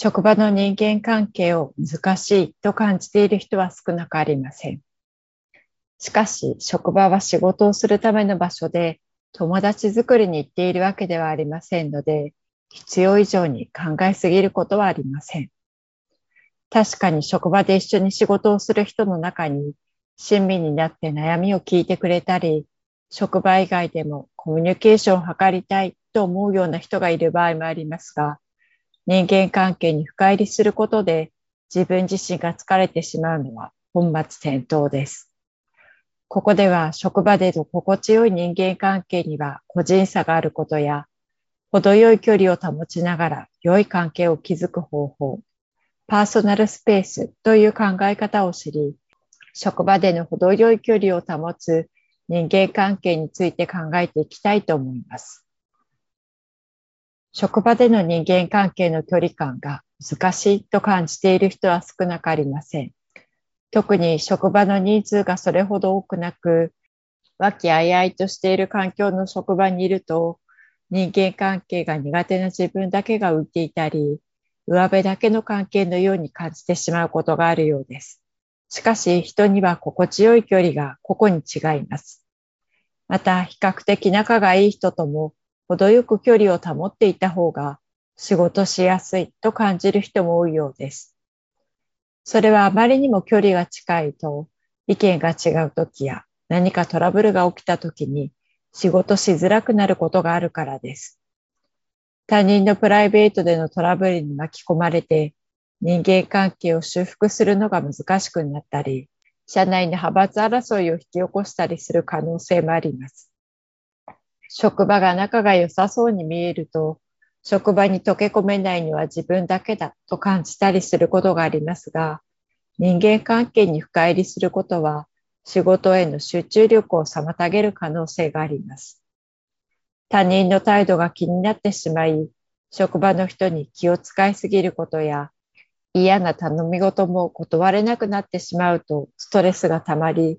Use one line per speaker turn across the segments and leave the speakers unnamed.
職場の人間関係を難しいと感じている人は少なくありません。しかし、職場は仕事をするための場所で、友達作りに行っているわけではありませんので、必要以上に考えすぎることはありません。確かに職場で一緒に仕事をする人の中に、親身になって悩みを聞いてくれたり、職場以外でもコミュニケーションを図りたいと思うような人がいる場合もありますが、人間関係に深入りすることで自分自身が疲れてしまうのは本末転倒です。ここでは職場での心地よい人間関係には個人差があることや、程よい距離を保ちながら良い関係を築く方法、パーソナルスペースという考え方を知り、職場での程よい距離を保つ人間関係について考えていきたいと思います。職場での人間関係の距離感が難しいと感じている人は少なくありません。特に職場の人数がそれほど多くなく、和気あいあいとしている環境の職場にいると、人間関係が苦手な自分だけが浮いていたり、上辺だけの関係のように感じてしまうことがあるようです。しかし人には心地よい距離が個々に違います。また比較的仲がいい人とも程よく距離を保っていた方が仕事しやすいと感じる人も多いようです。それはあまりにも距離が近いと意見が違う時や何かトラブルが起きた時に仕事しづらくなることがあるからです。他人のプライベートでのトラブルに巻き込まれて人間関係を修復するのが難しくなったり、社内の派閥争いを引き起こしたりする可能性もあります。職場が仲が良さそうに見えると、職場に溶け込めないのは自分だけだと感じたりすることがありますが、人間関係に深入りすることは、仕事への集中力を妨げる可能性があります。他人の態度が気になってしまい、職場の人に気を使いすぎることや、嫌な頼み事も断れなくなってしまうとストレスがたまり、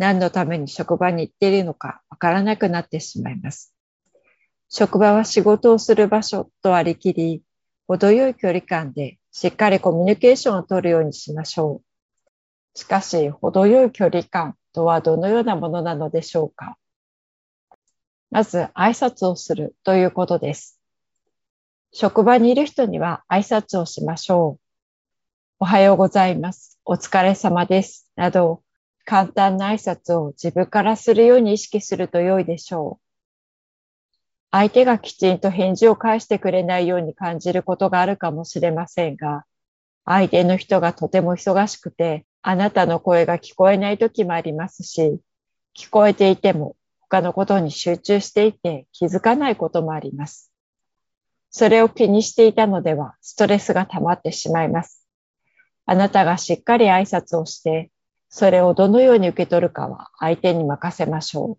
何のために職場に行っているのかわからなくなってしまいます。職場は仕事をする場所と割り切り、程よい距離感でしっかりコミュニケーションを取るようにしましょう。しかし、程よい距離感とはどのようなものなのでしょうか。まず、挨拶をするということです。職場にいる人には挨拶をしましょう。おはようございます。お疲れ様です。など、簡単な挨拶を自分からするように意識すると良いでしょう。相手がきちんと返事を返してくれないように感じることがあるかもしれませんが、相手の人がとても忙しくて、あなたの声が聞こえない時もありますし、聞こえていても他のことに集中していて気づかないこともあります。それを気にしていたのではストレスが溜まってしまいます。あなたがしっかり挨拶をしてそれをどのように受け取るかは相手に任せましょう。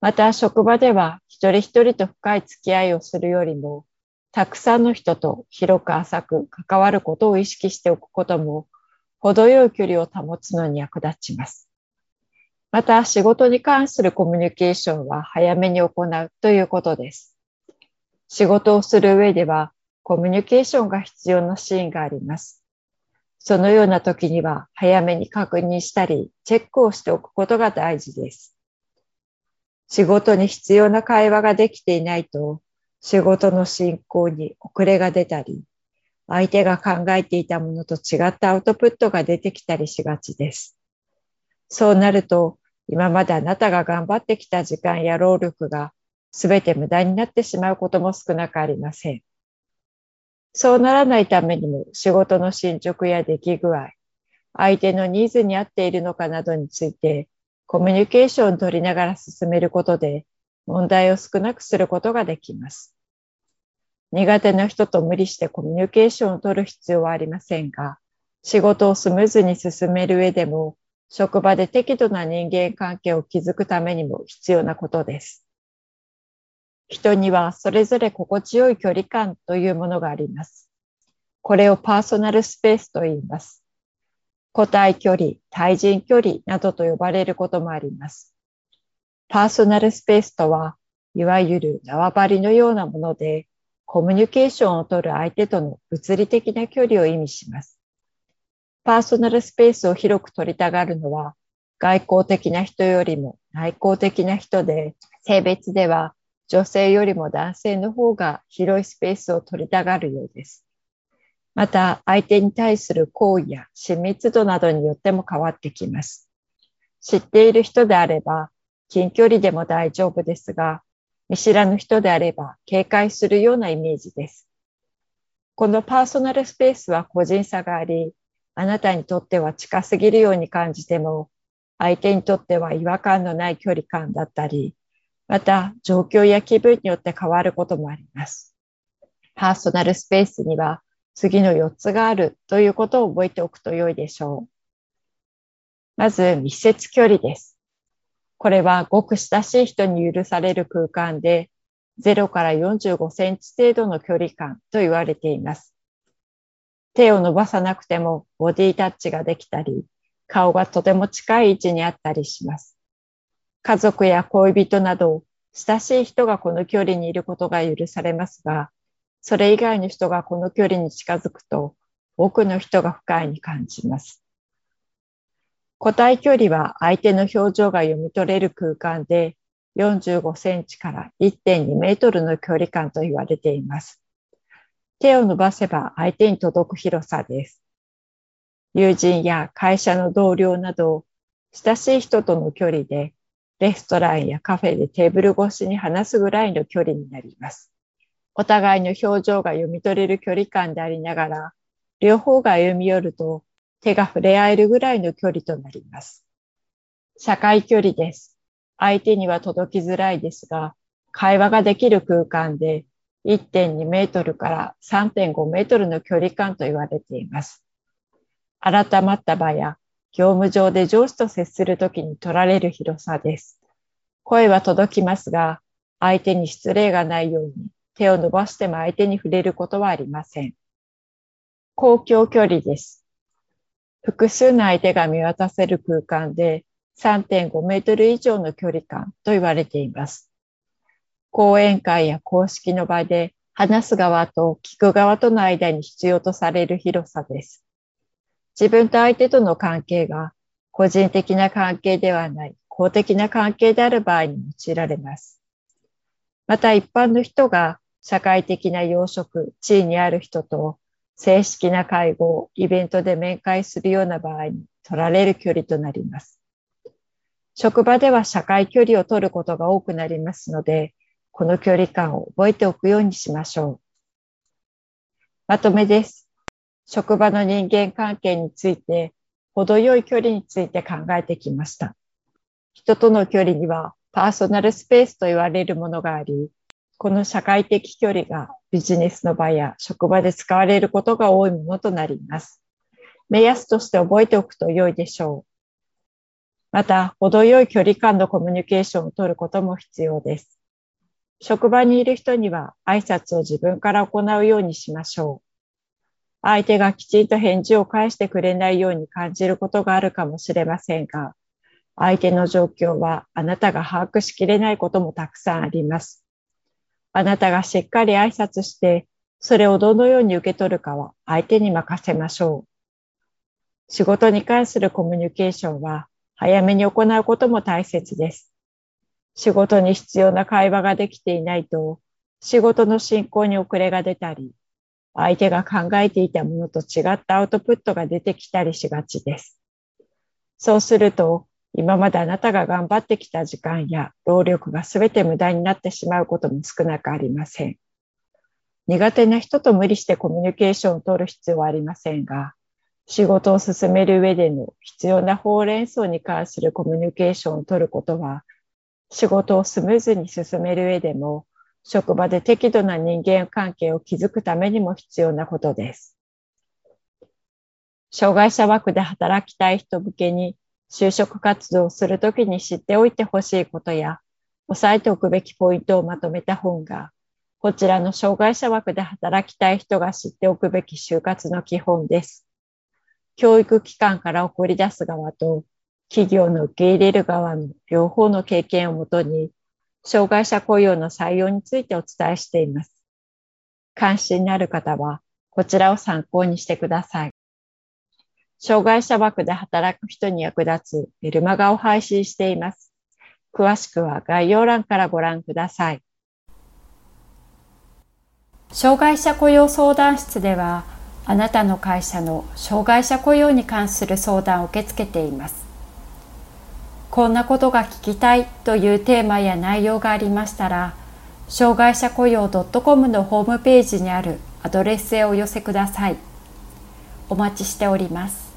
また職場では一人一人と深い付き合いをするよりも、たくさんの人と広く浅く関わることを意識しておくことも、程よい距離を保つのに役立ちます。また仕事に関するコミュニケーションは早めに行うということです。仕事をする上ではコミュニケーションが必要なシーンがあります。そのような時には早めに確認したり、チェックをしておくことが大事です。仕事に必要な会話ができていないと、仕事の進行に遅れが出たり、相手が考えていたものと違ったアウトプットが出てきたりしがちです。そうなると、今まであなたが頑張ってきた時間や労力が全て無駄になってしまうことも少なくありません。そうならないためにも仕事の進捗や出来具合、相手のニーズに合っているのかなどについてコミュニケーションを取りながら進めることで問題を少なくすることができます。苦手な人と無理してコミュニケーションを取る必要はありませんが、仕事をスムーズに進める上でも、職場で適度な人間関係を築くためにも必要なことです。人にはそれぞれ心地よい距離感というものがあります。これをパーソナルスペースと言います。個体距離、対人距離などと呼ばれることもあります。パーソナルスペースとは、いわゆる縄張りのようなもので、コミュニケーションをとる相手との物理的な距離を意味します。パーソナルスペースを広く取りたがるのは、外交的な人よりも内向的な人で、性別では女性よりも男性の方が広いスペースを取りたがるようです。また、相手に対する行為や親密度などによっても変わってきます。知っている人であれば、近距離でも大丈夫ですが、見知らぬ人であれば警戒するようなイメージです。このパーソナルスペースは個人差があり、あなたにとっては近すぎるように感じても、相手にとっては違和感のない距離感だったり、また状況や気分によって変わることもあります。パーソナルスペースには次の4つがあるということを覚えておくと良いでしょう。まず密接距離です。これはごく親しい人に許される空間で、0から45センチ程度の距離感と言われています。手を伸ばさなくてもボディタッチができたり、顔がとても近い位置にあったりします。家族や恋人など、親しい人がこの距離にいることが許されますが、それ以外の人がこの距離に近づくと、多くの人が不快に感じます。個体距離は相手の表情が読み取れる空間で45センチから1.2メートルの距離感と言われています。手を伸ばせば相手に届く広さです。友人や会社の同僚など親しい人との距離でレストランやカフェでテーブル越しに話すぐらいの距離になります。お互いの表情が読み取れる距離感でありながら、両方が歩み寄ると手が触れ合えるぐらいの距離となります。社会距離です。相手には届きづらいですが、会話ができる空間で1.2メートルから3.5メートルの距離感と言われています。改まった場や業務上で上司と接するときに取られる広さです。声は届きますが、相手に失礼がないように手を伸ばしても相手に触れることはありません。公共距離です。複数の相手が見渡せる空間で3.5メートル以上の距離感と言われています。講演会や公式の場で話す側と聞く側との間に必要とされる広さです。自分と相手との関係が個人的な関係ではない公的な関係である場合に用いられます。また一般の人が社会的な養殖、地位にある人と正式な会合、イベントで面会するような場合に取られる距離となります。職場では社会距離を取ることが多くなりますので、この距離感を覚えておくようにしましょう。まとめです。職場の人間関係について、程よい距離について考えてきました。人との距離にはパーソナルスペースと言われるものがあり、この社会的距離がビジネスの場や職場で使われることが多いものとなります。目安として覚えておくと良いでしょう。また、程よい距離感のコミュニケーションを取ることも必要です。職場にいる人には挨拶を自分から行うようにしましょう。相手がきちんと返事を返してくれないように感じることがあるかもしれませんが、相手の状況はあなたが把握しきれないこともたくさんあります。あなたがしっかり挨拶して、それをどのように受け取るかは相手に任せましょう。仕事に関するコミュニケーションは早めに行うことも大切です。仕事に必要な会話ができていないと、仕事の進行に遅れが出たり、相手が考えていたものと違ったアウトプットが出てきたりしがちです。そうすると、今まであなたが頑張ってきた時間や労力が全て無駄になってしまうことも少なくありません。苦手な人と無理してコミュニケーションを取る必要はありませんが、仕事を進める上での必要なほうれん草に関するコミュニケーションを取ることは、仕事をスムーズに進める上でも、職場で適度な人間関係を築くためにも必要なことです。障害者枠で働きたい人向けに就職活動をするときに知っておいてほしいことや、押さえておくべきポイントをまとめた本が、こちらの障害者枠で働きたい人が知っておくべき就活の基本です。教育機関から送り出す側と企業の受け入れる側の両方の経験をもとに、障害者雇用の採用についてお伝えしています。関心のある方は、こちらを参考にしてください。障害者枠で働く人に役立つメルマガを配信しています。詳しくは概要欄からご覧ください。
障害者雇用相談室では、あなたの会社の障害者雇用に関する相談を受け付けています。こんなことが聞きたいというテーマや内容がありましたら、障害者雇用 .com のホームページにあるアドレスへお寄せください。お待ちしております。